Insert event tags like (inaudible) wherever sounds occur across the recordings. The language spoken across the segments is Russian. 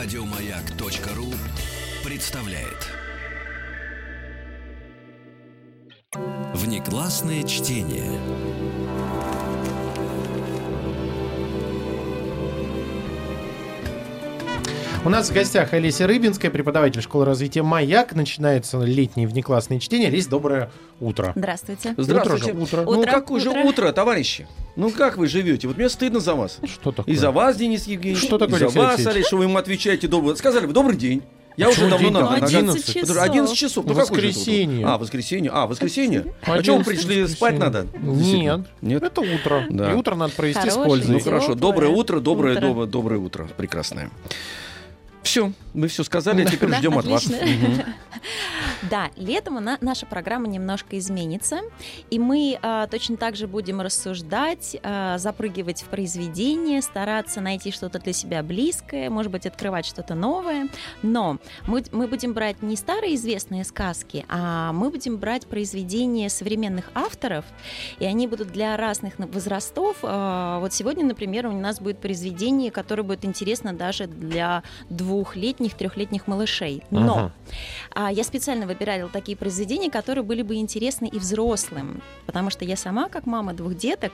Радиомаяк.ру представляет Внеклассное чтение. У нас в гостях Олеся Рыбинская, преподаватель школы развития «Маяк». Начинается летнее внеклассное чтение. Олесь, доброе утро. Здравствуйте. Здравствуйте. Утро же утро. Ну Утро, какое же утро. утро, товарищи? Ну как вы живете? Вот мне стыдно за вас. Что такое? И за вас, Денис Евгеньевич. Что такое, и за вас, что вы ему отвечаете добрый. Сказали бы добрый день. Я уже Почему давно день на такой? на- 11 Подожди, часов. 11 часов. Ну, Ну, воскресенье. утро? А, воскресенье. А, воскресенье. А что вы 11 пришли, спать надо? Нет. Нет? Это утро. Да. И утро надо провести с Хорошее. Ну пользой. Теплое хорошо. Доброе утро, доброе, утро. доброе, доброе утро. Прекрасное. Все, мы все сказали, а теперь Да, ждем от вас. (laughs) Да, летом наша программа немножко изменится, и мы а, точно так же будем рассуждать, а, запрыгивать в произведение, стараться найти что-то для себя близкое, может быть, открывать что-то новое. Но мы, мы будем брать не старые известные сказки, а мы будем брать произведения современных авторов, и они будут для разных возрастов. Вот сегодня, например, у нас будет произведение, которое будет интересно даже для двухлетних, трехлетних малышей. Но Ага. а, я специально выбирала такие произведения, которые были бы интересны и взрослым, потому что я сама, как мама двух деток,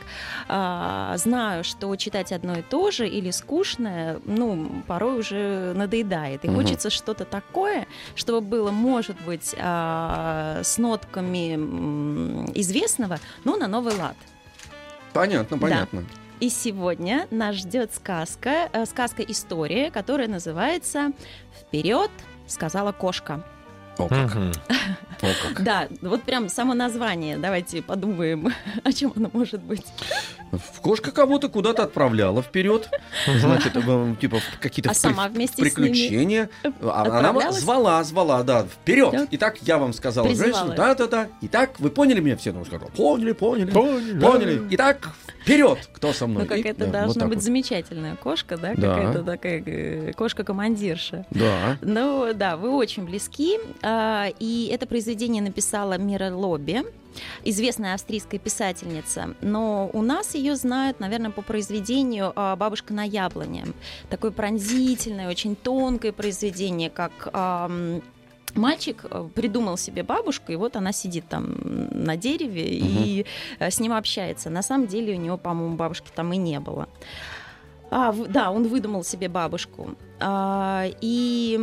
а, знаю, что читать одно и то же или скучное, ну, порой уже надоедает. И Мгм. хочется что-то такое, чтобы было, может быть, а, с нотками известного, но на новый лад. Понятно, понятно. И сегодня нас ждет сказка, э, сказка-история, которая называется «Вперед!» сказала кошка. О, как. О, как. Да, вот прям само название. Давайте подумаем, (laughs) о чем оно может быть. Кошка кого-то куда-то отправляла вперед, значит, э, типа в какие-то А сама вместе с ними приключения. А Она отправлялась? звала, звала, да, вперед. Да. Итак, я вам сказала, женщина, да-да-да. Итак, вы поняли меня все? Ну, сказал, поняли, поняли, Поняли. поняли. Итак, вперед. Кто со мной? Ну, какая-то И- да, вот должна так быть вот. замечательная кошка, да? Да. Какая-то такая э, кошка-командирша. Да. Ну, да, вы очень близки. А, И это произведение написала Мира Лобби, известная австрийская писательница. Но у нас ее знают, наверное, по произведению а, «Бабушка на яблоне». Такое пронзительное, очень тонкое произведение, как Мальчик э, придумал себе бабушку, и вот она сидит там на дереве и э, с ним общается. На самом деле у него, по-моему, бабушки там и не было. А, да, он выдумал себе бабушку. А, и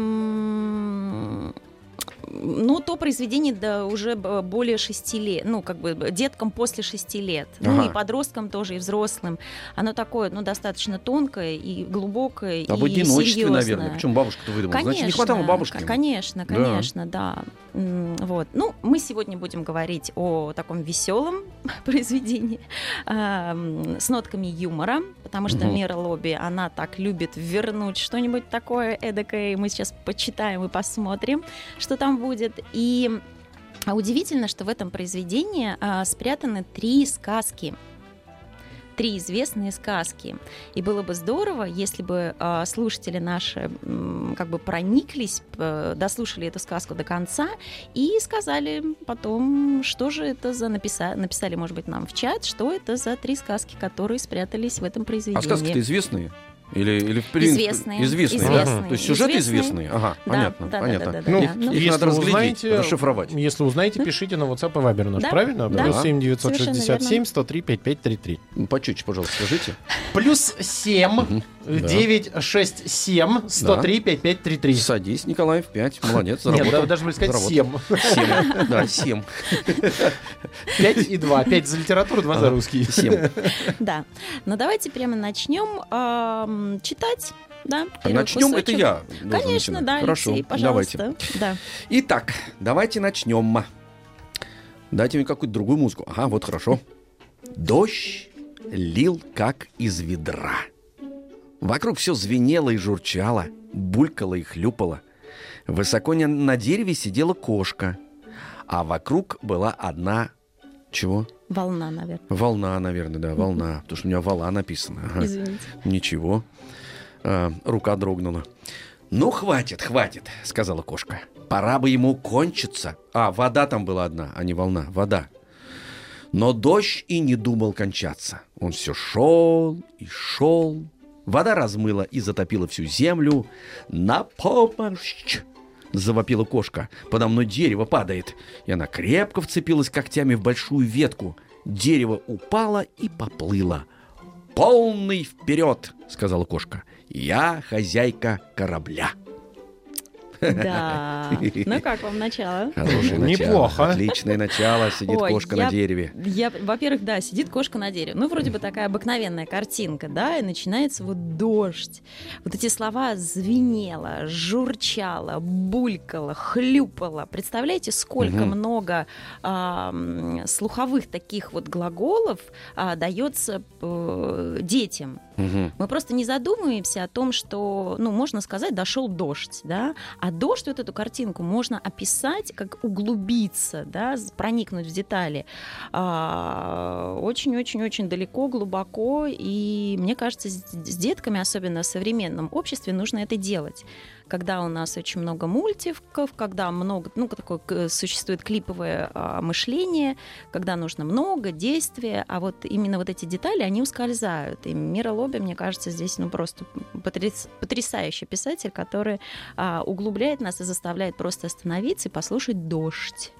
ну, то произведение да, уже более шести лет, ну, как бы деткам после шести лет, ну, Ага. и подросткам тоже, и взрослым. Оно такое, ну, достаточно тонкое и глубокое, Об и одиночестве, серьезное. наверное. Почему бабушка-то выдумала? Значит, не хватало бабушки. Конечно, Да. конечно, да. М, Вот. Ну, мы сегодня будем говорить о таком веселом (laughs) произведении м, с нотками юмора, потому что Мгм. Мира Лобби, она так любит вернуть что-нибудь такое эдакое. и Мы сейчас почитаем и посмотрим, что там будет. И а, удивительно, что в этом произведении а, спрятаны три сказки три известные сказки. И было бы здорово, если бы э, слушатели наши как бы прониклись, дослушали эту сказку до конца и сказали потом, что же это за написали, написали, может быть, нам в чат, что это за три сказки, которые спрятались в этом А произведении. сказки-то известные? Или, или в принципе, Известные. Известные, Известные. да? То есть сюжет Известные. известный? Ага, Да, понятно, да, да, понятно. да, да, Ну, да. Ну, их если надо разглядеть, узнаете, расшифровать. Если узнаете, пишите на WhatsApp и Viber наш, Да, правильно? да. Плюс Да. 7 967 Совершенно 103 5533. Ну, Почетче, пожалуйста, скажите. Плюс 7 Мгм. Да. 967 103 5533. Садись, Николаев, 5. Молодец, Нет, заработал. да, даже бы сказать Заработал. 7. Семь. Да, 7. 5 и 2. 5 за литературу, 2 за русский. 7. Да. Ну давайте прямо начнем читать. Да, Начнем, это кусочек. я. должен Конечно, начинать. да, Хорошо, Алексей, давайте. пожалуйста. Да. Итак, давайте начнем. Дайте мне какую-то другую музыку. Ага, вот хорошо. Дождь лил, как из ведра. Вокруг все звенело и журчало, булькало и хлюпало. Высоко на дереве сидела кошка, а вокруг была одна... Чего? Волна, наверное. Волна, наверное, да, волна. Потому что у меня вала написано. Ага. Извините. Ничего. А, рука дрогнула. «Ну, хватит, хватит», — сказала кошка. «Пора бы ему кончиться». А, вода там была одна, а не волна, вода. Но дождь и не думал кончаться. Он все шел и шел. Вода размыла и затопила всю землю. На помощь! Завопила кошка. Подо мной дерево падает. И она крепко вцепилась когтями в большую ветку. Дерево упало и поплыло. «Полный вперед!» — сказала кошка. «Я хозяйка корабля». Да. (laughs) Ну как вам начало? Хорошее начало. Неплохо. Отличное начало. Сидит Ой, кошка я- на дереве. Я, во-первых, да, сидит кошка на дереве. Ну, вроде бы такая обыкновенная картинка, да, и начинается вот дождь. Вот эти слова звенело, журчало, булькало, хлюпало. Представляете, сколько Мгм. много а, слуховых таких вот глаголов а, дается э, детям. Мгм. Мы просто не задумываемся о том, что, ну, можно сказать, дошел дождь, да, а дождь, вот эту картинку можно описать, как углубиться, да, проникнуть в детали а, очень-очень-очень далеко, глубоко, и мне кажется, с детками, особенно в современном обществе, нужно это делать. Когда у нас очень много мультиков, когда много, ну, такое существует клиповое а, мышление, когда нужно много действия, а вот именно вот эти детали, они ускользают. И Мира Лоби, мне кажется, здесь ну просто потряс- потрясающий писатель, который а, углубляет нас и заставляет просто остановиться и послушать дождь.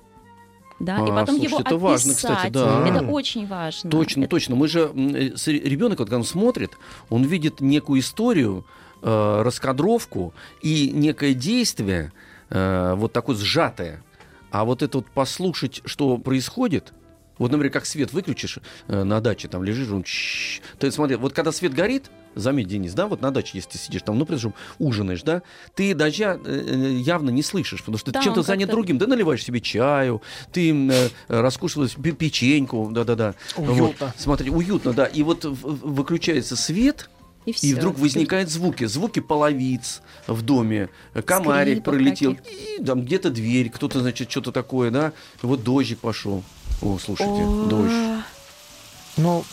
Да, и А, потом слушайте, его это важно, кстати, описать. да. Это очень важно. Точно, Это- точно. Мы же ребенок, вот, когда он смотрит, он видит некую историю, э, раскадровку и некое действие, э, вот такое сжатое. А вот это вот послушать, что происходит, вот, например, как свет выключишь э, на даче, там лежишь, он чш. ты смотри, вот когда свет горит, заметь, Денис, да, вот на даче, если ты сидишь там, ну, прежде ужинаешь, да, ты дождя э, явно не слышишь, потому что Да, ты чем-то занят другим, да, наливаешь себе чаю, ты э, раскушиваешь пе- печеньку, да-да-да. Уютно. Вот, смотри, уютно, да, и вот выключается свет, и, и всё. вдруг возникают звуки. Звуки половиц в доме, комарик Скрипов пролетел, и там где-то дверь, кто-то, значит, что-то такое, да. Вот дождик пошел. О, слушайте, О, дождь. Ну,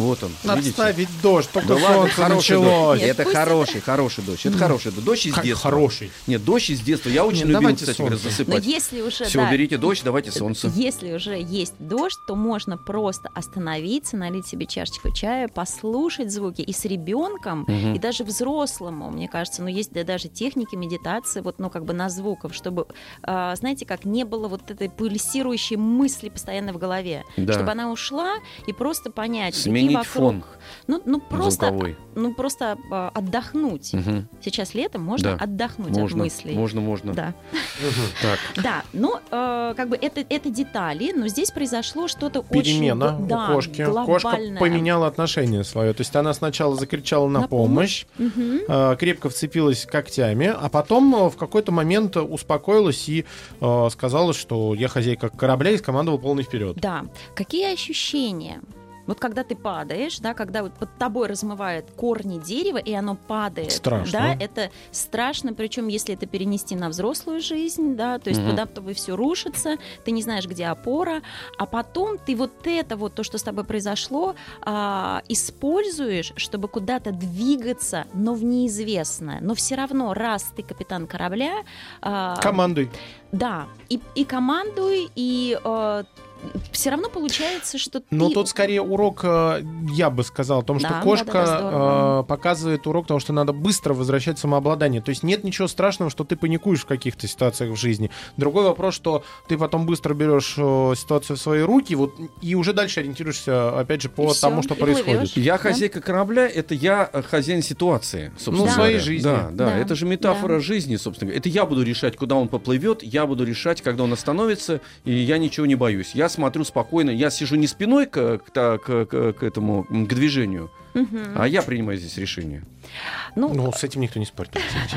Вот он, надо видите? ставить дождь, только Да ладно, хороший началось. дождь. Нет, это хороший, хороший дождь. Это хороший дождь. Дождь из Как детства. хороший. Нет, дождь из детства. Я очень Нет, любил, давайте кстати говоря, солнце. Но засыпать. если уже, Все, да, уберите дождь, давайте солнце. Если уже есть дождь, то можно просто остановиться, налить себе чашечку чая, послушать звуки и с ребенком, Мгм. и даже взрослому, мне кажется, ну есть да, даже техники медитации, вот, ну как бы на звуков, чтобы, а, знаете, как не было вот этой пульсирующей мысли постоянно в голове, Да. чтобы она ушла и просто понять, какие Сменить вокруг, фон ну, ну просто, звуковой. ну просто а, отдохнуть. Мгм. Сейчас летом можно Да. отдохнуть от Можно, мыслей. можно, можно. Да. (laughs) Так, Да, но э, как бы это, это детали, но здесь произошло что-то Перемена очень у да, кошки. Кошка глобальное. поменяла отношение свое. То есть она сначала закричала на, На помощь, Мгм. э, крепко вцепилась когтями, а потом э, в какой-то момент успокоилась и э, сказала, что я хозяйка корабля и скомандовала полный вперед. Да. Какие ощущения? Вот когда ты падаешь, да, когда вот под тобой размывает корни дерева, и оно падает. Страшно. Да, это страшно, причем если это перенести на взрослую жизнь, да, то есть Мгм. туда тобой все рушится, ты не знаешь, где опора, а потом ты вот это вот, то, что с тобой произошло, а, используешь, чтобы куда-то двигаться, но в неизвестное. Но все равно, раз ты капитан корабля, а, Командуй. да, и, и командуй, и все равно получается, что Но ты... тут скорее урок, э, я бы сказал, о том, что Да, кошка да-да-да, здорово. э, показывает урок того, что надо быстро возвращать самообладание. То есть нет ничего страшного, что ты паникуешь в каких-то ситуациях в жизни. Другой вопрос, что ты потом быстро берешь э, ситуацию в свои руки, вот и уже дальше ориентируешься, опять же, по И всё, тому, что и плывёшь. происходит. Я Да. хозяйка корабля, это я э, хозяин ситуации, собственно Ну, Да. своей жизни. Да, да, Да, это же метафора да. жизни, собственно говоря. Это я буду решать, куда он поплывет, я буду решать, когда он остановится, и я ничего не боюсь. Я смотрю спокойно, я сижу не спиной к, к, к- к- этому, к движению, Мгм. а я принимаю здесь решение. Ну, Ну, с этим никто не спорит.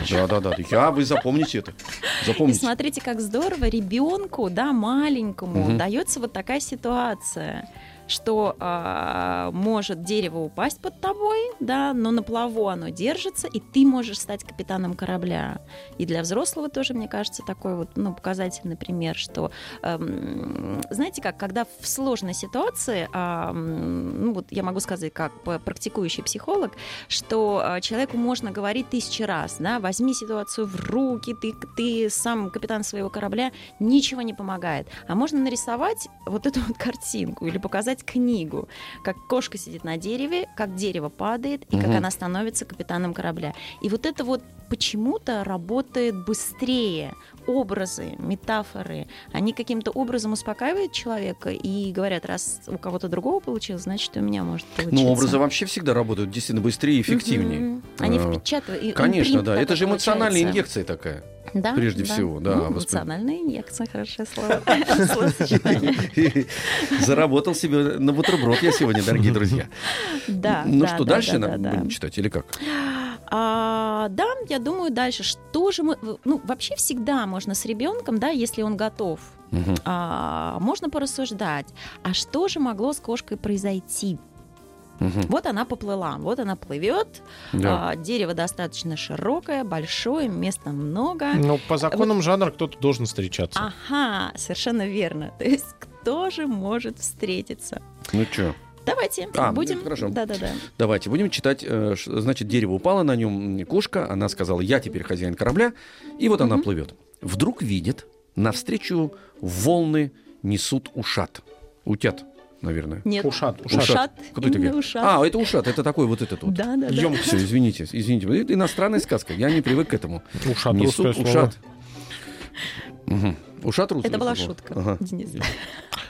Да, да, да. Я, вы запомните это. и Запомните. смотрите, как здорово ребенку, да, маленькому, Мгм. дается вот такая ситуация, что а, может дерево упасть под тобой, да, но на плаву оно держится, и ты можешь стать капитаном корабля. И для взрослого тоже, мне кажется, такой вот, ну, показательный пример, что, эм, знаете как, когда в сложной ситуации, м, ну, вот я могу сказать, как практикующий психолог, что а, человеку можно говорить тысячи раз, да, возьми ситуацию в руки, ты, ты сам капитан своего корабля, ничего не помогает. А можно нарисовать вот эту вот картинку или показать написать книгу, как кошка сидит на дереве, как дерево падает и как Мгм. она становится капитаном корабля. И вот это вот почему-то работает быстрее. Образы, метафоры, они каким-то образом успокаивают человека и говорят, раз у кого-то другого получилось, значит, и у меня может получиться. Ну, образы вообще всегда работают действительно быстрее и эффективнее. Мгм. Они А, впечатывают. Конечно, да. Это же эмоциональная инъекция такая. Да, прежде всего, да, Ну, воспри- эмоциональная инъекция, хорошее слово. (laughs) Заработал себе на бутерброд я сегодня, дорогие друзья. Да. Ну да, что, да, дальше да, нам да, да. будем читать или как? А, да, я думаю, дальше. Что же мы... Ну, вообще всегда можно с ребенком, да, если он готов, Мгм. а, можно порассуждать. А что же могло с кошкой произойти? Мгм. Вот она поплыла, вот она плывет, Да. а, дерево достаточно широкое, большое, места много. Ну, по законам жанра кто-то должен встречаться. Ага, совершенно верно. То есть кто же может встретиться? Ну что, Давайте А, будем. хорошо. Да-да-да. давайте будем читать. э, Значит, дерево упало, на нем кошка. Она сказала, я теперь хозяин корабля. И вот она Мгм. плывет. Вдруг видит, навстречу волны несут ушат. Утят, наверное. Нет. Ушат, ушат. Ушат. Кто это ушат. А, это ушат, это такой вот этот вот. Да, да, да. Все, извините, извините. Это иностранная сказка. Я не привык к этому. Ушат, Несут ушат. Мгм. Ушат русское Это была шутка, Ага. Денис.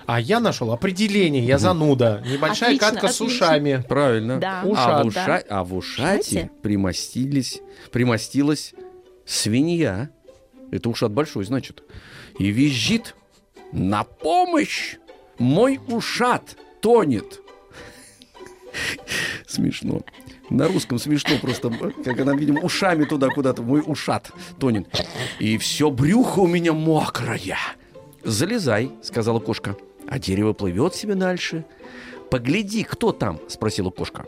А я нашел определение, я зануда. Небольшая Отлично, катка с отлично. ушами. Правильно. Да. А, Ушат. в уша- а в ушате Ушате? примостились, примостилась свинья. Это ушат большой, значит. И визжит на помощь! Мой ушат тонет. Смешно. На русском смешно просто, как она, видимо, ушами туда куда-то, мой ушат тонет. И все брюхо у меня мокрое. Залезай, сказала кошка. А дерево плывет себе дальше. Погляди, кто там, спросила кошка.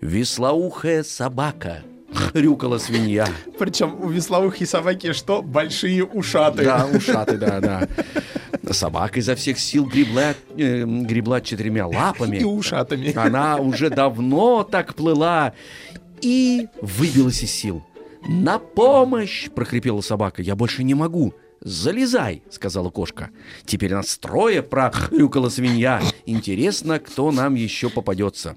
Веслоухая собака, (laughs) хрюкала свинья. Причем у весловых собаки что? Большие ушаты. Да, ушаты, да, да. Собака изо всех сил гребла, э, гребла четырьмя лапами. (laughs) И ушатами. Она уже давно так плыла и выбилась из сил. «На помощь!» – прохрипела собака. «Я больше не могу!» «Залезай!» – сказала кошка. «Теперь нас трое!» – прохрюкала свинья. «Интересно, кто нам еще попадется?»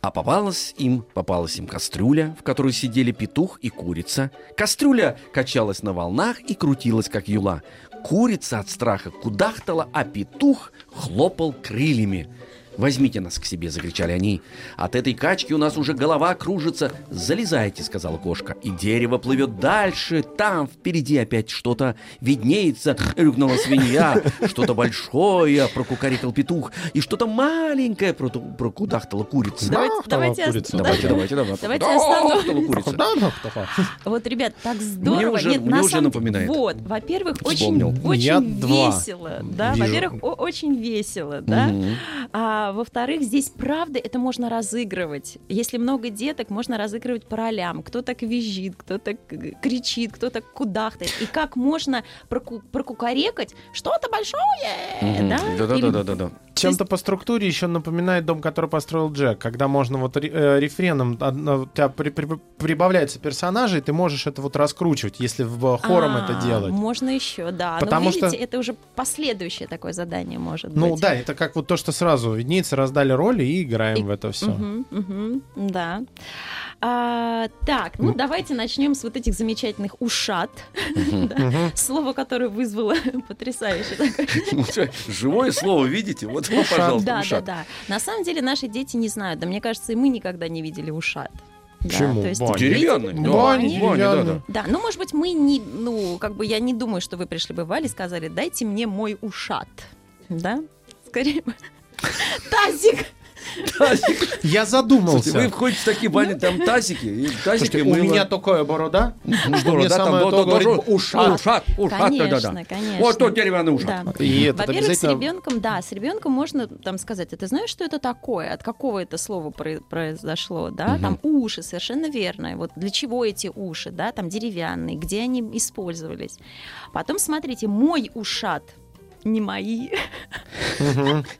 А попалась им, попалась им кастрюля, в которой сидели петух и курица. Кастрюля качалась на волнах и крутилась, как юла. Курица от страха кудахтала, а петух хлопал крыльями. «Возьмите нас к себе!» – закричали они. «От этой качки у нас уже голова кружится. Залезайте!» – сказала кошка. И дерево плывет дальше. Там впереди опять что-то виднеется. Рюкнула свинья. Что-то большое прокукарикал петух. И что-то маленькое прокудахтала курица. Давайте, давайте, курица. да. Давайте, давайте, давайте. Давайте Да, остановим. ахтала курица. Да, да, да. Вот, ребят, так здорово. уже- Нет, мне на уже самом- напоминает. Вот, во-первых, очень, очень весело. Да, во-первых, очень весело, да. А во-вторых, здесь правда это можно разыгрывать. Если много деток, можно разыгрывать по ролям. Кто так визжит, кто так э, кричит, кто так кудахтает. И как можно проку- прокукарекать что-то большое, Мгм. да? Да-да-да-да-да. Чем-то по структуре еще напоминает дом, который построил Джек, когда можно вот э, рефреном, у тебя при- при- прибавляется персонажей, ты можешь это вот раскручивать, если в хором А, это делать. Можно еще, да. Потому Но видите, что- это уже последующее такое задание может Ну быть. да, это как вот то, что сразу виднеется, раздали роли и играем И- в это все. Мгм, мгм, да. А, так, ну давайте начнем с вот этих замечательных ушат. Слово, которое вызвало (laughs) потрясающее такое. Ну, Живое слово, видите? Вот, пожалуйста, Да, да, ушат. да. На самом деле наши дети не знают. Да, мне кажется, и мы никогда не видели ушат. Да, Почему? то есть да. Бани. Бани, да, деревянный. да. Да, ну, может быть, мы не, ну, как бы я не думаю, что вы пришли бы в Вале и сказали, дайте мне мой ушат. Да? Скорее Тазик! Я Слушайте, задумался. вы входите в такие бани, там тазики, и тазики Слушайте, у мыло. меня такая борода, что мне да, там, самое то говорит ушат. Ушат, ушат, да, да, Конечно, да. конечно. Вот тот деревянный ушат. Да. И этот Во-первых, с обязательно... ребенком, да, с ребенком можно там сказать, а ты знаешь, что это такое, от какого это слова про- произошло, да, Мгм. там уши, совершенно верно, вот для чего эти уши, да, там деревянные, где они использовались. Потом смотрите, мой ушат, не мои.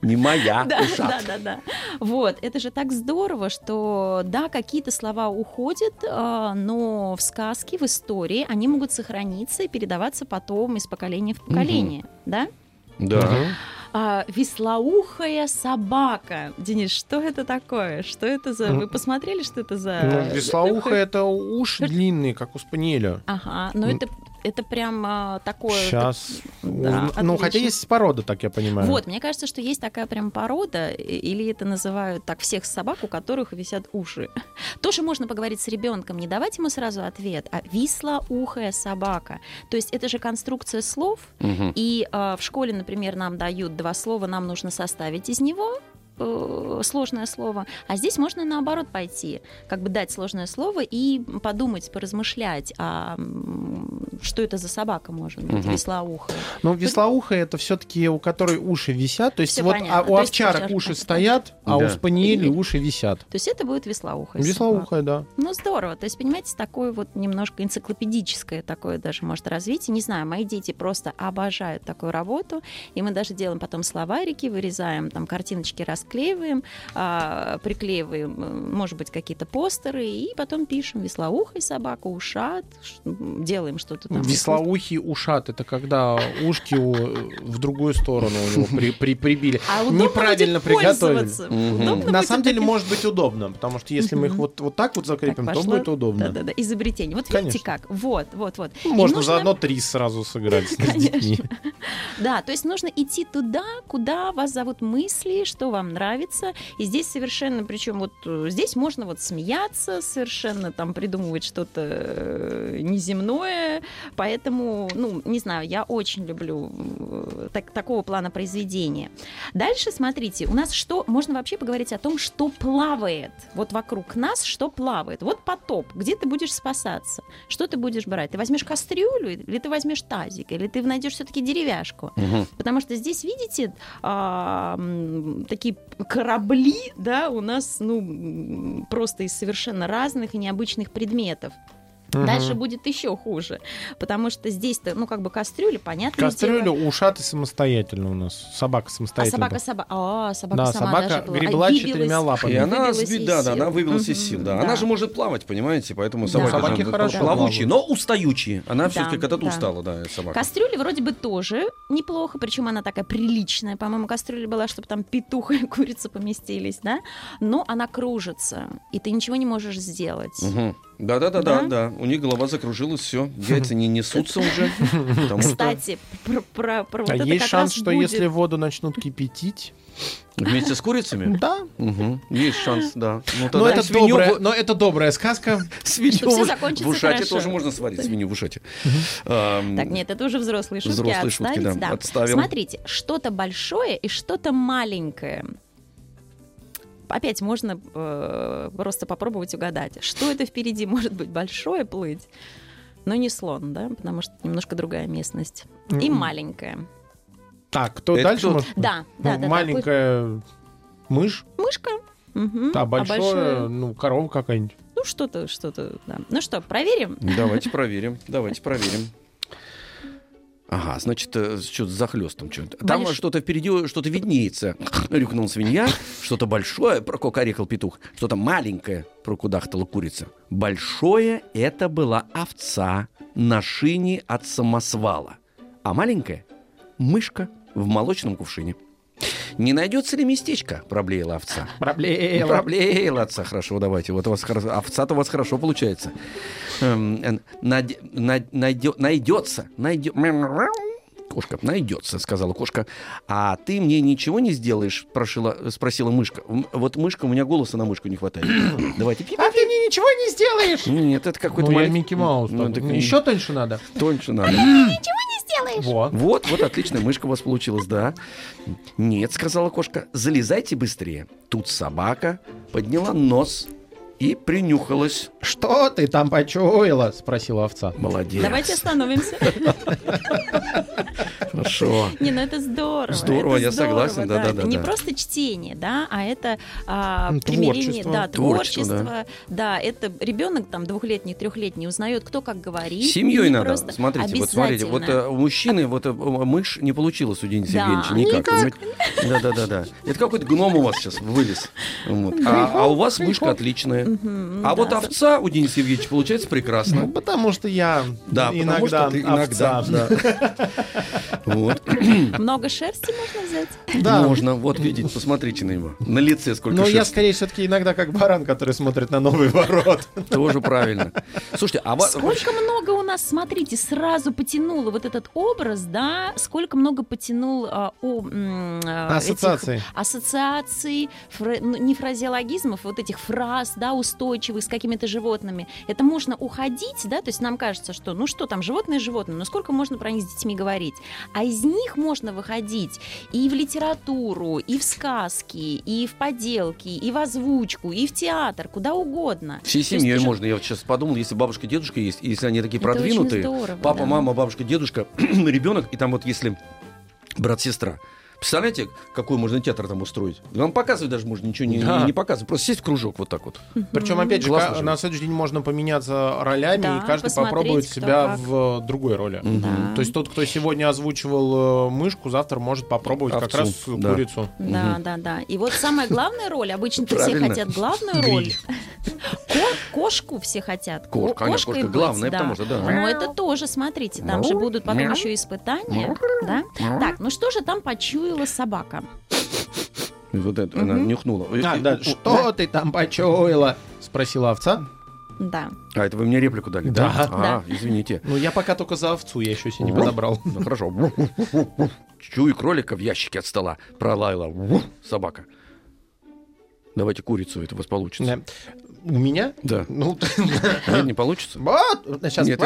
Не моя (laughs) Да, да, да, да. Вот, это же так здорово, что, да, какие-то слова уходят, а, но в сказке, в истории они могут сохраниться и передаваться потом из поколения в поколение, да? Да. А, веслоухая собака. Денис, что это такое? Что это за... Вы посмотрели, что это за... Ну, веслоухо это уши длинные, как у спаниеля. Ага, но это, это прям а, такое... Сейчас. Да, ну, хотя есть порода, так я понимаю. Вот, мне кажется, что есть такая прям порода, или это называют так всех собак, у которых висят уши. (laughs) Тоже можно поговорить с ребенком, не давать ему сразу ответ, а вислоухая собака. То есть это же конструкция слов, Мгм. и э, в школе, например, нам дают два слова, нам нужно составить из него сложное слово, а здесь можно наоборот пойти, как бы дать сложное слово и подумать, поразмышлять, а что это за собака может быть, Мгм. веслоухая. Но веслоухо это все-таки у которой уши висят. То есть Всё вот понятно. а у То есть овчарок овчарка уши стоят, а у Да. спаниелей уши висят. То есть это будет веслоухая. Веслоухая, да. Ну, здорово. То есть, понимаете, такое вот немножко энциклопедическое такое даже может развитие. Не знаю, мои дети просто обожают такую работу. И мы даже делаем потом словарики, вырезаем там картиночки, расклеиваем, а, приклеиваем, э, может быть, какие-то постеры, и потом пишем веслоухая собака, ушат, делаем что-то там. Веслоухий ушат это когда ушки у- в другую сторону у него при- при- прибили. А Неправильно приготовили. Удобно На самом деле таким- может быть удобно, потому что если мы их вот, вот так вот закрепим, Так то будет удобно. Да-да-да, изобретение. Вот Конечно. видите как? Вот, вот, вот. Можно нужно- заодно три сразу сыграть с детьми. Да, то есть нужно идти туда, куда вас зовут мысли, что вам нравится. И здесь совершенно, причем вот э, здесь можно вот смеяться, совершенно там придумывать что-то э, неземное. Поэтому, ну, не знаю, я очень люблю э, так- такого плана произведения. Дальше, смотрите, у нас что, можно вообще поговорить о том, что плавает. Вот вокруг нас что плавает. Вот потоп, где ты будешь спасаться? Что ты будешь брать? Ты возьмешь кастрюлю или ты возьмешь тазик? Или ты найдешь все-таки деревяшку? Мгм. Потому что здесь, видите, а, такие корабли, да, у нас, ну, просто из совершенно разных и необычных предметов. Дальше Мгм. будет еще хуже, потому что здесь-то, ну, как бы кастрюля, понятно. Кастрюля ушаты самостоятельно у нас. Собака А самостоятельно. собака, собака, а, собака Да, сама собака даже была- гребла а, четырьмя лапами. И она, сби- из да, да, сил. она выбилась из Мгм, сил, да. да. Она же может плавать, понимаете, поэтому Да. собака Собаки же хорошо плавучие, но устающие. Она Да, все-таки когда-то да. устала, да, собака. Кастрюля вроде бы тоже неплохо, причем она такая приличная. По-моему, кастрюля была, чтобы там петух и курица поместились, да? Но она кружится, и ты ничего не можешь сделать. Мгм. Да, да, да, да, Да? У них голова закружилась, все. Яйца не несутся уже. Кстати, про, про- про вот А это есть как шанс, раз что будет. если воду начнут кипятить? Вместе с курицами? (laughs) Да. Есть шанс, да. Ну, Но это, свинью добрая, но это добрая сказка. свинью Что всё в- закончится в ушате хорошо. тоже можно сварить, свинью в ушате. Так, нет, это уже взрослые шутки. Взрослые шутки, да, отставим. Смотрите, что-то большое и что-то маленькое. Опять можно э, просто попробовать угадать, что это впереди (laughs) может быть большое плыть, но не слон, да, потому что немножко другая местность. И маленькая. Так, кто Это дальше кто? может? Да, Ну, да, да, да. Маленькая мышь, Мышка. Мгм. а большое, большое- ну, корова какая-нибудь. Ну, что-то, что-то, да. Ну что, проверим? Давайте (laughs) проверим, давайте проверим. Ага, значит, э, что-то захлестом что-то. Там Больш- что-то впереди, что-то виднеется. Рюкнул свинья, что-то большое, прокукарекал петух, что-то маленькое, прокудахтала курица. Большое это была овца на шине от самосвала. А маленькая — мышка в молочном кувшине. «Не найдется ли местечко?» — проблеяла овца. Проблема. Проблеяла отца. Хорошо, давайте. Вот у вас хоро- овца-то у вас хорошо получается. Эм, э, наде- на- найдё- Найдется. найдё- Кошка, найдется, сказала кошка. А ты мне ничего не сделаешь? Прошила, спросила мышка. Вот мышка, у меня голоса на мышку не хватает. (coughs) Давайте. А ты мне ничего не сделаешь? Нет, это какой-то Ну, я Микки Маус. Ну, так. Еще тоньше надо. Тоньше надо. (coughs) Вот. Вот, вот отличная мышка у вас получилась, да. Нет, сказала кошка, залезайте быстрее. Тут собака подняла нос и принюхалась. Что ты там почуяла? Спросила овца. Молодец. Давайте остановимся. (laughs) Хорошо. (laughs) Не, ну это здорово. Здорово, я согласен, Это не да. просто чтение, да, а это а, М, примирение, творчество. да, Творчество, да. это ребенок там двухлетний, трехлетний узнает, кто как говорит. Семьей не надо. просто- Смотрите, вот смотрите, вот э, у мужчины вот э, мышь не получилась у Дениса Да. Евгеньевича никак. Да, да, да, да. Это какой-то гном у вас сейчас вылез. А, а у вас мышка отличная. А да, вот овца у Дениса Евгеньевича получается Ну, прекрасно. потому что я Да, потому иногда что ты иногда, овца. (laughs) Вот. Много шерсти можно взять? Да. Можно, вот видите, посмотрите на него. На лице сколько Но я шерсти. скорее все-таки иногда как баран, который смотрит на новый ворот. Тоже правильно. Слушайте, а Сколько много у нас, смотрите, сразу потянуло вот этот образ, да, сколько много потянул а, о, а, этих Ассоциации. ассоциаций, фра- ну, не фразеологизмов, вот этих фраз, да, устойчивых с какими-то животными. Это можно уходить, да, то есть нам кажется, что, ну что там, животные животные, но сколько можно про них с детьми говорить? А из них можно выходить и в литературу, и в сказки, и в поделки, и в озвучку, и в театр, куда угодно. Всей семьей уже- можно. Я вот сейчас подумал, если бабушка дедушка есть, и если они такие Это продвинутые, здорово, папа, да. мама, бабушка, дедушка, (clears throat) ребенок, и там вот если брат-сестра. Представляете, какой можно театр там устроить? Вам показывать даже можно ничего не, Да. не показывать. Просто сесть в кружок вот так вот. Причем, опять же, же. на следующий день можно поменяться ролями, Да, и каждый попробует себя как. в э, другой роли. Да. То есть тот, кто сегодня озвучивал э, мышку, завтра может попробовать как Овцу, раз да. курицу. Да, да, да. И вот самая главная роль, обычно-то все хотят главную роль. Ко- Кошку все хотят. Ко- Кошка, конечно, кошкой кошка быть, главная, да. потому что, да. Но это тоже, смотрите, там же будут потом еще испытания. Да? Так, ну что же там почуяла собака? Вот это она нюхнула. А, да, что ты там почуяла? Спросила овца. Да. А, это вы мне реплику дали? Да. А, извините. Ну, я пока только за овцу, я еще себе не подобрал. Ну, хорошо. Чую кролика в ящике от стола. Пролаяла собака. Давайте курицу, это у вас получится. Да. У меня? Да. Ну, (laughs) Нет, не получится? вот, сейчас. Нет,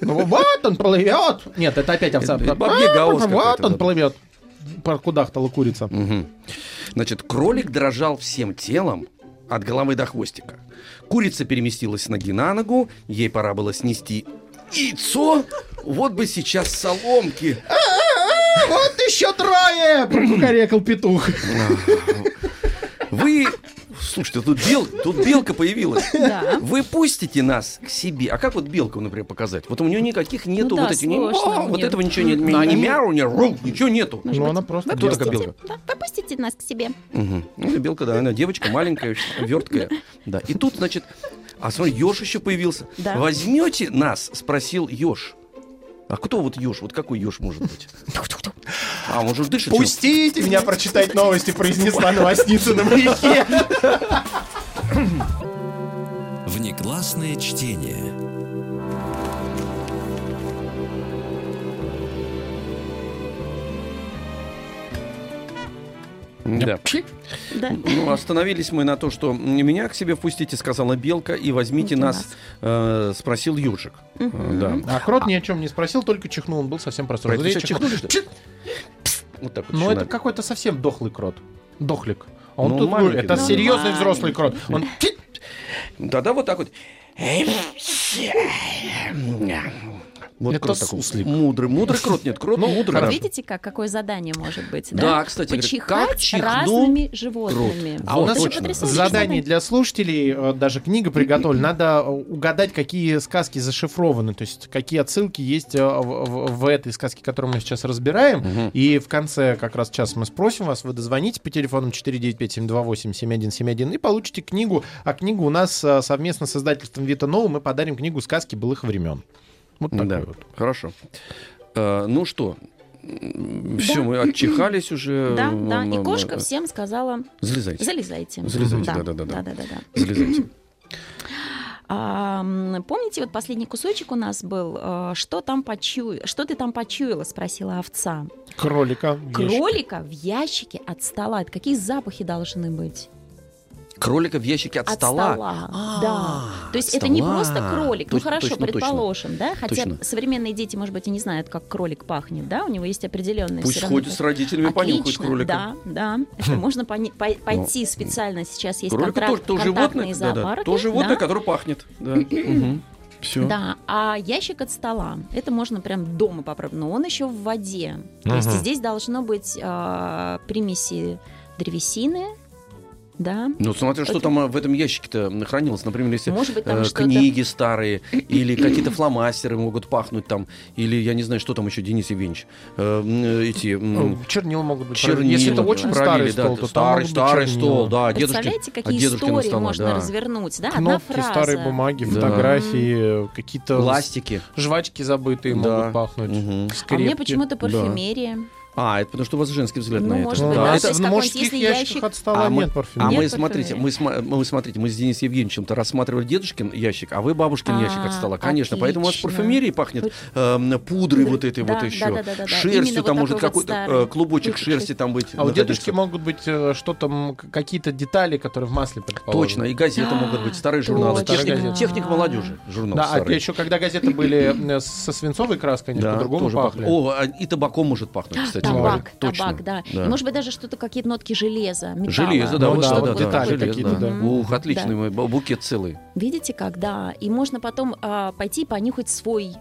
Ну, вот он плывет. Нет, это опять овца. Это гаус Вот он да. плывет. Кудахтала курица. Мгм. Значит, кролик дрожал всем телом от головы до хвостика. Курица переместилась с ноги на ногу, ей пора было снести яйцо. Вот бы сейчас соломки. Вот еще трое! (clears throat) Прокукарекал петух. Вы, слушайте, тут, бел, тут белка появилась. (laughs) Да. Вы пустите нас к себе. А как вот белку, например, показать? Вот у нее никаких нету Ну да, вот этих... ни- сложно О, у вот этого ничего нет. Ни, Ну, мяу, ни ру, ничего нету. Ну, она просто Кто такая белка. Да, попустите нас к себе. Мгм. Ну, это белка, да, она девочка маленькая, верткая. Да. И тут, значит, а смотри, еж еще появился. Да. Возьмете нас? Спросил еж. А кто вот еж? Вот какой еж может быть? А, он же дышит. Пустите меня прочитать новости, произнесла новостница на маяке. Внеклассное чтение. Да. Да. Ну, остановились мы на то, что меня к себе впустите, сказала белка, и возьмите Возьмите нас, э, спросил ежик. Э, Да. А крот ни о чем не спросил, только чихнул. Он был совсем простой. Чихнули, что? Вот так вот. Ну, это какой-то совсем дохлый крот. Дохлик. А Он Ну, тут маленький, это да. серьезный Ну, взрослый крот. Он Тогда вот так вот. Вот Это крот такой суслик. Мудрый, мудрый крот, нет, крот Ну, мудрый. хорошо. Видите, как, какое задание может быть? Да, кстати, говорят, Почихать как чихнул разными животными. А у Вот, нас точно. задание для слушателей, э, даже книга приготовлена. Надо э, угадать, какие сказки зашифрованы, то есть какие отсылки есть э, в, в- в этой сказке, которую мы сейчас разбираем. Мгм. И в конце как раз час мы спросим вас, вы дозвоните по телефону 495-728-7171 и получите книгу. А книгу у нас совместно с издательством Вита Нову мы подарим книгу «Сказки былых времен». Вот такой Да, вот. хорошо. Э, ну что, все, мы отчихались уже. Да, да. И кошка всем сказала, Залезайте. залезайте. Залезайте, да-да-да. Да-да-да. Залезайте. (clears throat) А, помните, вот последний кусочек у нас был, э, что там почуя, что ты там почуяла, спросила овца. Кролика. в. Кролика в ящике от стола. Это какие запахи должны быть? Кролика в ящике от, От стола. стола, да. То есть от это не просто кролик, ну хорошо, точно, точно. предположим, да, хотя Точно. современные дети, может быть, и не знают, как кролик пахнет, да, у него есть определенные Пусть ходит с родителями, Отлично, кролика. Да, да. Это можно пой- пойти специально. Сейчас есть Кролик контракт, то, то животное, контактные да, да, зоопарки. то животное, которое пахнет. Да. Все. Да, а ящик от стола, это можно прям дома попробовать, но он еще в воде. То есть здесь должно быть а, примеси древесины, да. Ну, смотря что там а, в этом ящике-то хранилось. Например, если Может быть, там э, книги старые, или какие-то фломастеры могут пахнуть там, или я не знаю, что там еще, Денис Евгеньевич, э, эти... Ну, Чернила могут быть. чернила. Если это очень пролили, старый да, стол, то старый, старый стол, да, дедушки, Представляете, от какие истории можно да. развернуть, да? Одна фраза. старые бумаги, Да. фотографии, какие-то Пластики. жвачки забытые Да. могут пахнуть. А мне почему-то парфюмерия. А, это потому что у вас женский взгляд Ну, на это. может Ну быть, да, да. это в мужских ящиках ящик- от стола А мы- нет А парфюмерии. Нет мы, смотрите, мы, парфюмерии. мы, смотрите, мы с Денисом Евгеньевичем-то рассматривали дедушкин ящик, а вы бабушкин А, ящик от стола. Конечно, поэтому у вас отлично. парфюмерией пахнет эм, пудрой вот этой Да, вот еще. да, да, да, да. Именно Шерстью вот там может вот какой-то старый. э, клубочек Клубочек шерсти там быть. А у дедушки могут быть э, что-то, какие-то детали, которые в масле. Точно, и газеты могут быть, старые журналы. Техник, техник молодежи, журнал Да, а старый. еще когда газеты были э, со свинцовой краской, они по-другому пахли. О, а и табаком может пахнуть, кстати. Табак, Точно. табак, да. Да. И, Может быть, даже что-то, какие-то нотки железа, металла. Железо, да, Ну да, да, вот да, да, детали железо, какие-то, да. да. Ух, отличный Да. мой бу- букет целый. Видите, как, да. И можно потом а, пойти понюхать свой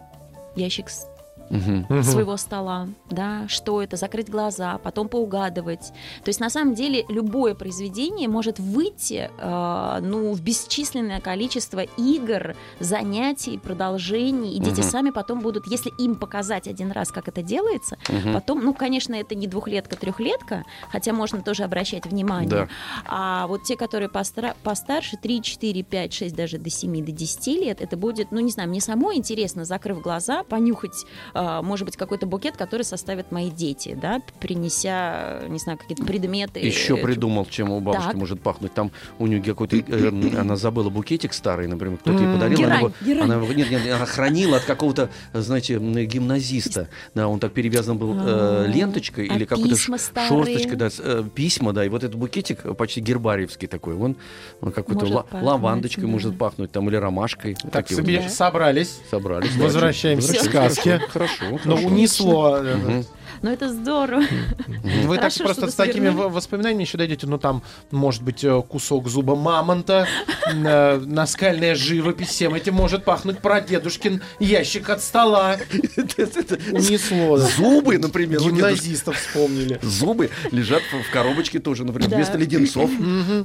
ящик с Мгм. своего стола, да, что это, закрыть глаза, потом поугадывать. То есть на самом деле любое произведение может выйти, э, ну, в бесчисленное количество игр, занятий, продолжений, и дети Мгм. сами потом будут, если им показать один раз, как это делается, Мгм. потом, ну, конечно, это не двухлетка, трехлетка, хотя можно тоже обращать внимание. Да. А вот те, которые постара- постарше, 3, 4, 5, 6, даже до 7, до 10 лет, это будет, ну, не знаю, мне самой интересно, закрыв глаза, понюхать, может быть, какой-то букет, который составят мои дети, да, принеся, не знаю, какие-то предметы. Еще придумал, чем у бабушки Так. может пахнуть. Там у нее какой-то, э, она забыла букетик старый, например, кто-то ей подарил. Герань, она, его- герань. она его- нет, нет, она хранила от какого-то, знаете, гимназиста. Да, он так перевязан был э, А. ленточкой А или какой-то письма ш- старые? шерсточкой, да, э, письма, да, и вот этот букетик почти гербариевский такой, он, он какой-то ла- лавандочкой да. может пахнуть, там, или ромашкой. Вот Так, вот. собе- Да. собрались. Собрались. Возвращаемся к сказке. Хорошо, Но хорошо. унесло. э, Мгм. Ну, это здорово. Вы так Хорошо, просто что с такими свернули. воспоминаниями еще дойдете. Ну, там, может быть, э, кусок зуба мамонта, э, наскальная живопись. Всем этим может пахнуть прадедушкин ящик от стола. Унесло. Зубы, например. Гимназистов вспомнили. Зубы лежат в коробочке тоже, например, вместо леденцов.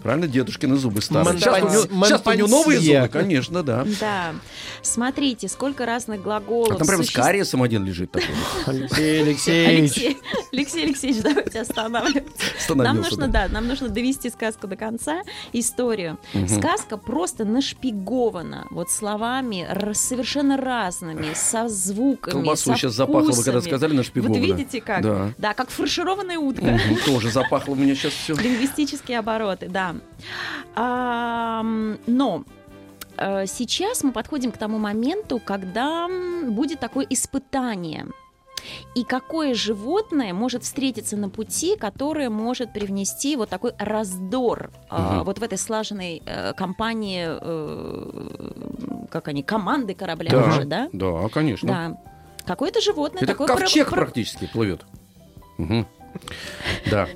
Правильно, дедушкины зубы старые. Сейчас у него, новые зубы, конечно, да. Да. Смотрите, сколько разных А глаголов. там прям с кариесом один лежит такой. Алексей Алексеевич. Алексей, Алексей Алексеевич, давайте останавливаться. Нам нужно, да. да, нам нужно довести сказку до конца, историю. Сказка просто нашпигована вот словами совершенно разными, со звуками, Колбасу со сейчас запахло, вы когда сказали нашпиговано. Вот видите как? Да. как фаршированная утка. Тоже запахло у меня сейчас все. Лингвистические обороты, да. Но сейчас мы подходим к тому моменту, когда будет такое испытание. И какое животное может встретиться на пути, которое может привнести вот такой раздор э, Мгм. вот в этой слаженной э, компании, э, как они, команды корабля Да, уже, да? да, конечно. Да. Какое-то животное Это такое ковчег про- практически плывет. Мгм. Да.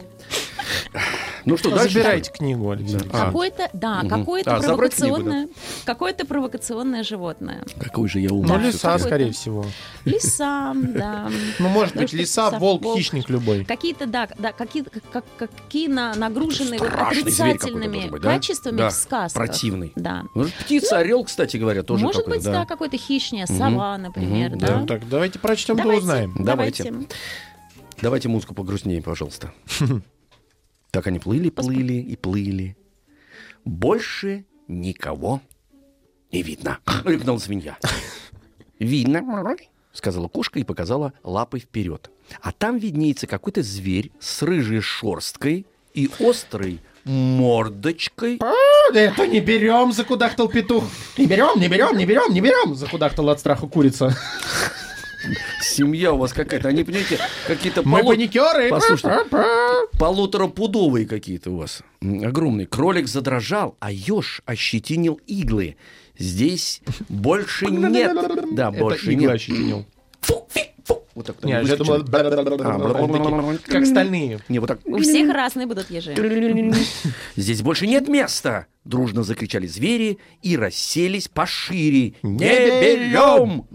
(laughs) Ну что, дальше? Забирайте книгу, Алексей. Да. А. Какое-то, да, Мгм. какое-то А, забрать книгу, провокационное, какое-то провокационное животное. Какой же я Ну, умный. Да, лиса, какой-то. скорее всего. Лиса, да. Ну, может быть, лиса, волк, хищник любой. Какие-то, да, да, какие, как, какие на, нагружены вот отрицательными быть, да? качествами Да, в сказках. противный. Да. Ну, птица, орел, кстати говоря, тоже Может быть, да, какой-то хищник, сова, например, да. Ну, так, давайте прочтем, да Давайте, узнаем. Давайте. давайте. Давайте музыку погрустнее, пожалуйста. (laughs) Так они плыли, плыли и плыли. Больше никого не видно. (laughs) Рыкнула свинья. Видно, сказала кошка и показала лапой вперед. А там виднеется какой-то зверь с рыжей шерсткой и острой мордочкой. Это не берем, закудахтал петух. Не берем, не берем, не берем, не берем, закудахтал от страха курица. Семья у вас какая-то. Они, понимаете, какие-то Мы полу- паникеры. Послушайте. полуторапудовые какие-то у вас. Огромные. Кролик задрожал, а еж ощетинил иглы. Здесь больше нет. Да, Это больше игла нет. ощетинил. Фу, фи, фу. Вот так. Не, я думал, А, как стальные. Не, вот так. У всех разные будут ежи. (laughs) Здесь больше нет места! Дружно закричали звери и расселись пошире. Не берем!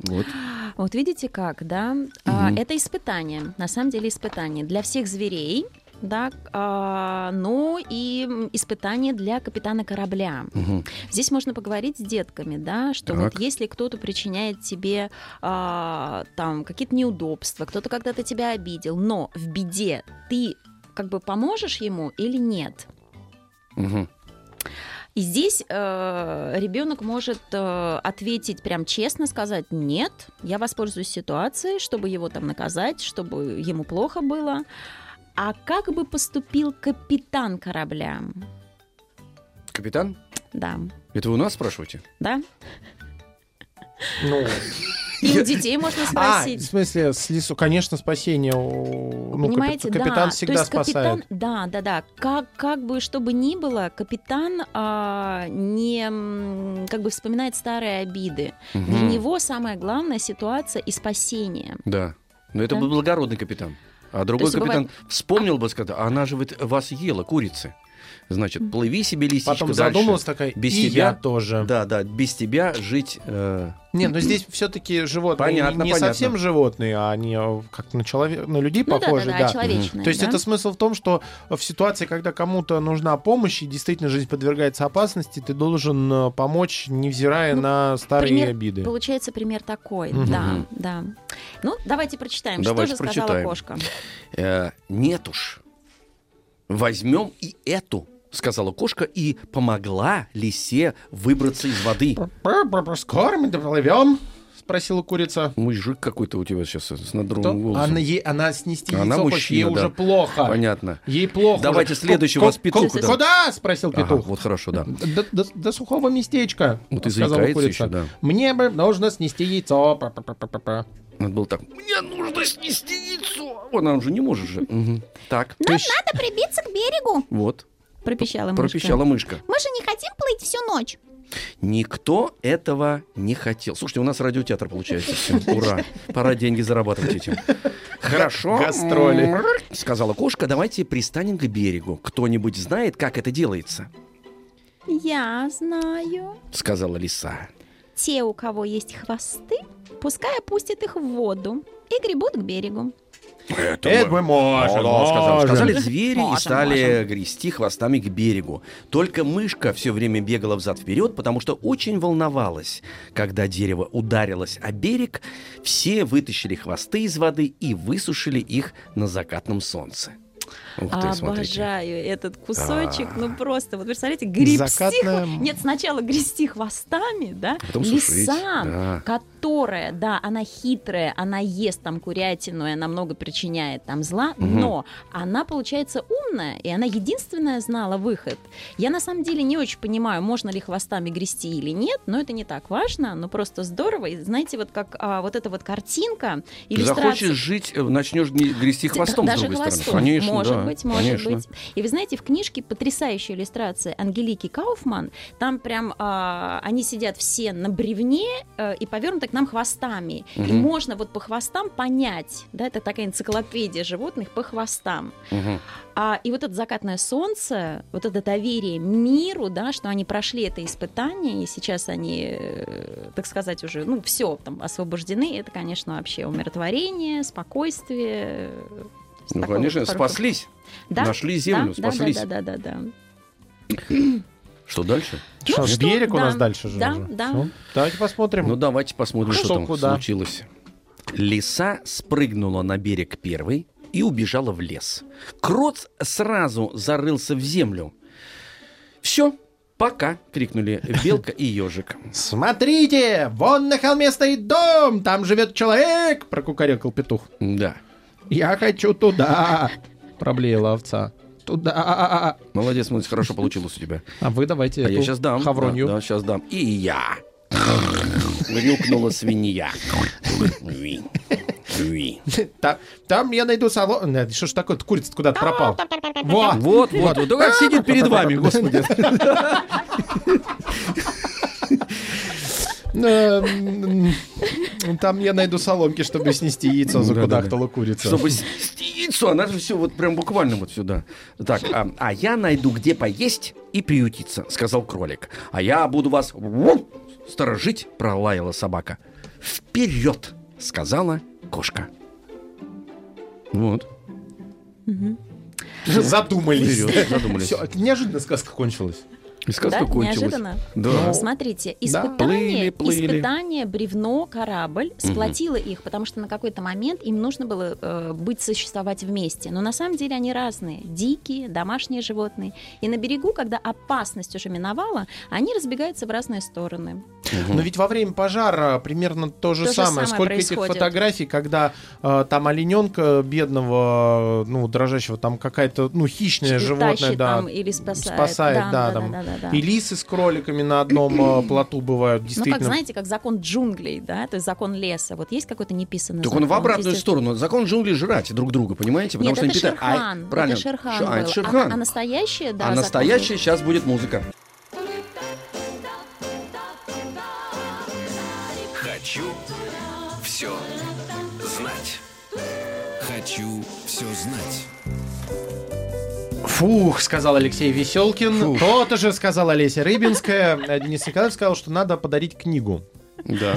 Вот. Вот видите как, да? А, Мгм. это испытание, на самом деле испытание для всех зверей, да, а, ну и испытание для капитана корабля. Мгм. Здесь можно поговорить с детками, да, что Так. вот если кто-то причиняет тебе а, там какие-то неудобства, кто-то когда-то тебя обидел, но в беде ты как бы поможешь ему или нет? Мгм. И здесь ребенок может э, ответить прям честно, сказать нет, я воспользуюсь ситуацией, чтобы его там наказать, чтобы ему плохо было. А как бы поступил капитан корабля? Капитан, Да, это вы у нас спрашиваете? да. Ну, И у детей можно а, в спросить. смысле, с лесу, конечно, спасение. Ну, Понимаете, капи- капитан да. всегда То есть спасает. капитан, да, да, да. Как, как бы что бы ни было, капитан а, не как бы вспоминает старые обиды. Для Мгм. него самая главная ситуация и спасение. Да. Но это Да. был благородный капитан. А другой капитан вспомнил бы, сказал, а она же вот вас ела, курицы. Значит, плыви себе, лисичка, Потом дальше. задумалась такая, Без и тебя? я тоже. Да, да, без тебя жить... э, Не, но здесь все-таки животные Понятно, не понятно. совсем животные, а они э, как на, человек, на людей Ну да, похожи. да, да, человечное. То есть да. это смысл в том, что в ситуации, когда кому-то нужна помощь и действительно жизнь подвергается опасности, ты должен э, помочь, невзирая Ну, на старые пример обиды. Получается пример такой, Мгм. да, да. Ну, давайте прочитаем, Давайте что же сказала прочитаем. кошка. э, нет уж. Возьмем и эту, сказала кошка, и помогла лисе выбраться из воды. Скоро мы доплывем? Спросила курица. Мужик какой-то у тебя сейчас с надрумом голосом. Она, ей, она снести Она яйцо ей мужчина, да. уже плохо. Понятно. Ей плохо. Давайте уже. следующего вас петух, ку- да. Куда? Спросил Ага, петух. вот хорошо, да. До, до- до сухого местечка. Вот и сказала курица. еще, да. Мне бы нужно снести яйцо. Надо было так. Мне нужно снести яйцо. Она уже не может же. Мгм. Так, есть- Надо прибиться к берегу. вот. Пропищала мышка. Пропищала мышка. Мы же не хотим плыть всю ночь. Никто этого не хотел. Слушайте, у нас радиотеатр получается. Всем. (laughs) Ура. Пора деньги зарабатывать этим. (laughs) Хорошо. Гастроли. Сказала кошка, давайте пристанем к берегу. Кто-нибудь знает, как это делается? Я знаю. Сказала лиса. Те, у кого есть хвосты, пускай опустят их в воду и гребут к берегу. Это, Это мы можем, О, да, сказали, можем. сказали звери и Можем, стали грести хвостами к берегу. Только мышка все время бегала взад-вперед, потому что очень волновалась. Когда дерево ударилось о берег, все вытащили хвосты из воды и высушили их на закатном солнце. Ух ты, смотрите. Обожаю этот кусочек. А. Ну просто, вот представляете, грести... Закатная- Нет, сначала грести хвостами, да? А потом Лиса, да. которая, да, она хитрая, она ест там курятину, и она много причиняет там зла, Мгм. но она, получается, умная, и она единственная знала выход. Я на самом деле не очень понимаю, можно ли хвостами грести или нет, но это не так важно, но просто здорово. И знаете, вот как а, вот эта вот картинка, иллюстрация... Захочешь жить, э, начнешь не грести хвостом Даже с другой хвостом. стороны. Конечно, может да, быть, может конечно. быть. И вы знаете, в книжке потрясающая иллюстрация Ангелики Кауфман. Там прям а, они сидят все на бревне э, и повернуты к нам хвостами. И Мгм. можно вот по хвостам понять, да, это такая энциклопедия животных по хвостам. Мгм. А, и вот это закатное солнце, вот это доверие миру, да, что они прошли это испытание, и сейчас они, э, так сказать, уже, ну, все там освобождены, это, конечно, вообще умиротворение, спокойствие. Ну, такого конечно, хорошего. спаслись. Да, Нашли землю, да, да, спаслись. Да, да, да, да. Что дальше? Что, Ну, что, берег у да, нас дальше же да, уже. да. Всё. Давайте посмотрим. Ну, давайте посмотрим, Что что там куда? случилось. Лиса спрыгнула на берег первой и убежала в лес. Крот сразу зарылся в землю. Все, пока, крикнули белка и ежик. Смотрите, вон на холме стоит дом, там живет человек, прокукарекал петух. Да, Я хочу туда, проблеяла овца. Туда. молодец, молодец, хорошо получилось у тебя. А вы давайте А я сейчас дам. хавронью. Да, сейчас дам. И я. Грюкнула свинья. Уи, уи. Та- Там я найду салон. Нет, Что ж такое? Курица куда-то пропал. Вот. Вот, вот, вот. Да как сидит перед вами, господи. (laughs) Там я найду соломки, чтобы снести яйцо, закудахтала курица. Чтобы снести яйцо, она же все вот прям буквально вот сюда. Так, а, а я найду где поесть и приютиться, сказал кролик. А я буду вас сторожить, пролаяла собака. Вперед, сказала кошка. Вот. Задумались. Вперед, задумались. Все, неожиданно сказка кончилась. И сказка Да, кончилась. неожиданно. Да. Ну, Смотрите, Да. испытание, Плыли, плыли. испытание, бревно, корабль сплотило их, потому что на какой-то момент им нужно было э, быть, существовать вместе. Но на самом деле они разные. Дикие, домашние животные. И на берегу, когда опасность уже миновала, они разбегаются в разные стороны. Но ведь во время пожара примерно то же То же самое. самое Сколько этих происходит. фотографий, когда э, там олененка бедного, ну, дрожащего, там какая-то, ну, хищное Тащит животное, да, там или спасает. спасает, да, там. да, да, да. И лисы с кроликами на одном э, (clears throat) плоту бывают, Ну, действительно. как, знаете, как закон джунглей, да, то есть закон леса. Вот есть какой-то неписанный Так закон? он в обратную сторону. Закон джунглей жрать друг друга, понимаете? Потому Нет, что это они питают- А, Шерхан. правильно. Это Шерхан Ш- а, это был. Шерхан. А, а настоящее, да, а закон настоящий сейчас будет музыка. Хочу все знать. Хочу все знать. Фух, сказал Алексей Веселкин. То-то же сказала Олеся Рыбинская. Денис Николаев сказал, что надо подарить книгу. Да.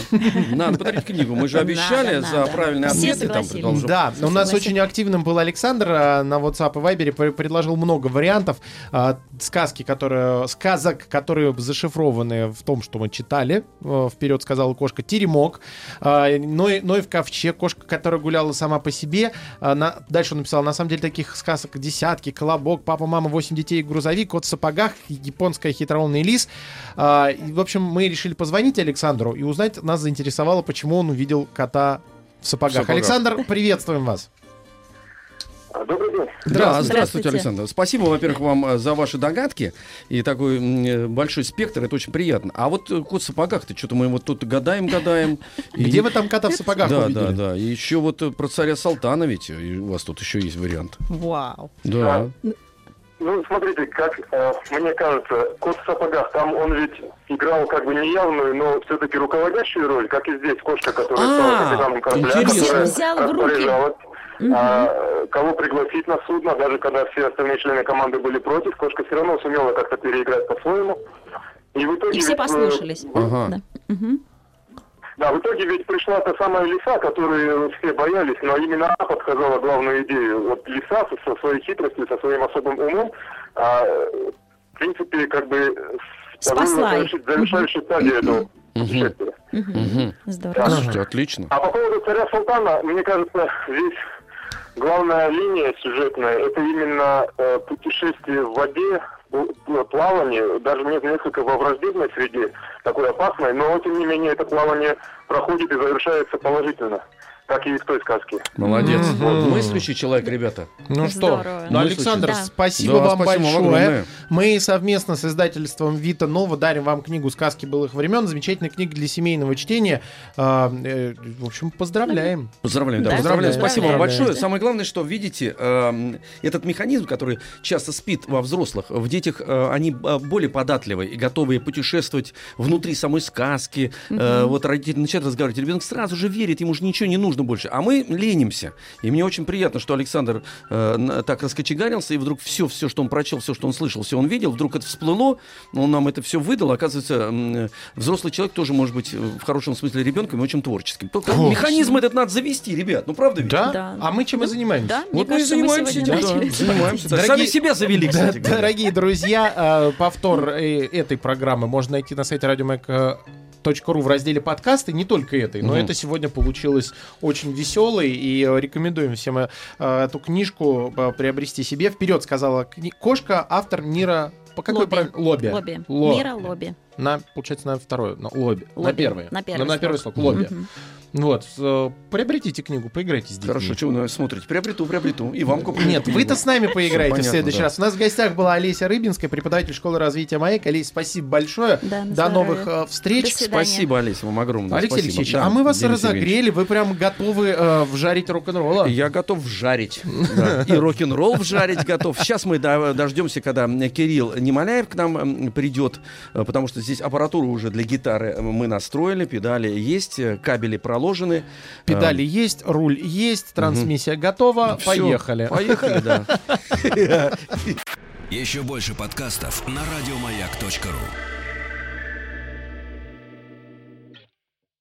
Надо подарить книгу. Мы же Надо, обещали за надо. правильные Все ответы там Да, у нас очень активным был Александр а, на WhatsApp и Viber пр- предложил много вариантов а, сказки, которые сказок, которые зашифрованы в том, что мы читали. А, Вперед сказала кошка Теремок, а, Ной, Ной в ковчег, кошка, которая гуляла сама по себе. На- дальше он написал: на самом деле таких сказок десятки: колобок, папа, мама, восемь детей, грузовик, кот в сапогах, японская хитроумный лис. И, в общем, мы решили позвонить Александру и узнать, нас заинтересовало, почему он увидел кота в сапогах. сапогах. Александр, приветствуем вас. Добрый день. Да, Здравствуйте. здравствуйте, Александр. Спасибо, во-первых, вам э, за ваши догадки и такой э, большой спектр. Это очень приятно. А вот э, кот в сапогах-то что-то мы вот тут гадаем, гадаем. (laughs) И- Где вы там кота в сапогах Да, увидели? да, да. И еще вот про царя Салтана ведь. и у вас тут еще есть вариант. Вау. Да. Ну, смотрите, как э, мне кажется, кот в сапогах, там он ведь играл как бы неявную, но все-таки руководящую роль, как и здесь кошка, которая А, стала капитаном корабля, которая руки. распоряжалась, а, кого пригласить на судно, даже когда все остальные члены команды были против, кошка все равно сумела как-то переиграть по-своему. И, в итоге И все э, послушались. Ага. Да. Мгм. Да, в итоге ведь пришла та самая лиса, которую все боялись, но именно она подсказала главную идею. Вот лиса со, своей хитростью, со своим особым умом, а, в принципе, как бы Спасла завершающую стадию этого путешествия. Здорово. Слушайте, отлично. А по поводу царя Султана, мне кажется, здесь главная линия сюжетная, это именно э, путешествие в воде, плавание, даже не- несколько во враждебной среде, такой опасной, но тем не менее это плавание проходит и завершается положительно, как и в той сказке. Молодец. Мгм. Вот мыслящий человек, ребята. Ну что, ну, Мы Александр. Да. спасибо Да, вам спасибо вам большое. огромное. Мы совместно с издательством Вита Нова дарим вам книгу «Сказки былых времен». Замечательная книга для семейного чтения. А, э, в общем, поздравляем. Поздравляем, да, Да, поздравляем. поздравляем. Спасибо вам Поздравляем. большое. Самое главное, что видите, эм, этот механизм, который часто спит во взрослых, в детях э, они э, более податливы и готовы путешествовать внутри самой сказки. Э, вот родители начинают разговаривать, ребенок сразу же верит, ему же ничего не нужно больше. А мы ленимся. И мне очень приятно, что Александр э, так раскочегарился, и вдруг все, все, что он прочел, все, что он слышал, все он видел, вдруг это всплыло, он нам это все выдал. Оказывается, м, взрослый человек тоже может быть э, в хорошем смысле ребенком и очень творческим. Только О. Механизм этот надо завести, ребят. Ну правда ведь? Да? Да. А мы чем и занимаемся? Да, Вот мы и мы занимаемся, этим, да, занимаемся. Дорогие- Сами себя завели, Да, кстати дорогие друзья, э, повтор э, этой программы можно найти на сайте радиомаяк.ру в разделе подкасты, не только этой, но Мгм. это сегодня получилось очень веселой, и рекомендуем всем э, эту книжку э, приобрести себе. Вперед, сказала кни- кошка, автор Нира... По какой Лобби. прав- Лобби. Лобби. Ло- Мира лобби. На, получается, на второе, на лобби. На Лобби. первое. На первый Ну, на первый слог. Лобби. Мгм. Вот. э, Приобретите книгу, поиграйте с детьми. Хорошо, что вы смотрите? Приобрету, приобрету. И вам куплю. Нет, вы-то с нами поиграете в Понятно, следующий да. раз. У нас в гостях была Олеся Рыбинская, преподаватель школы развития МАЭК. Олеся, спасибо большое. Да, на До здоровье. новых э, встреч. До. Спасибо, Олеся, вам огромное. Алексей спасибо. Алексеевич, Да, а мы вас Денис разогрели, вы прям готовы э, вжарить рок-н-ролла. Я готов жарить. Да. И рок-н-ролл вжарить готов. Сейчас мы до- дождемся, когда Кирилл Немоляев к нам придет, э, потому что здесь аппаратуру уже для гитары мы настроили, педали есть, кабели проложены. Педали есть, руль есть, трансмиссия готова. Всё, Поехали. Поехали, да. (laughs) (laughs) Еще больше подкастов на радиомаяк.ру.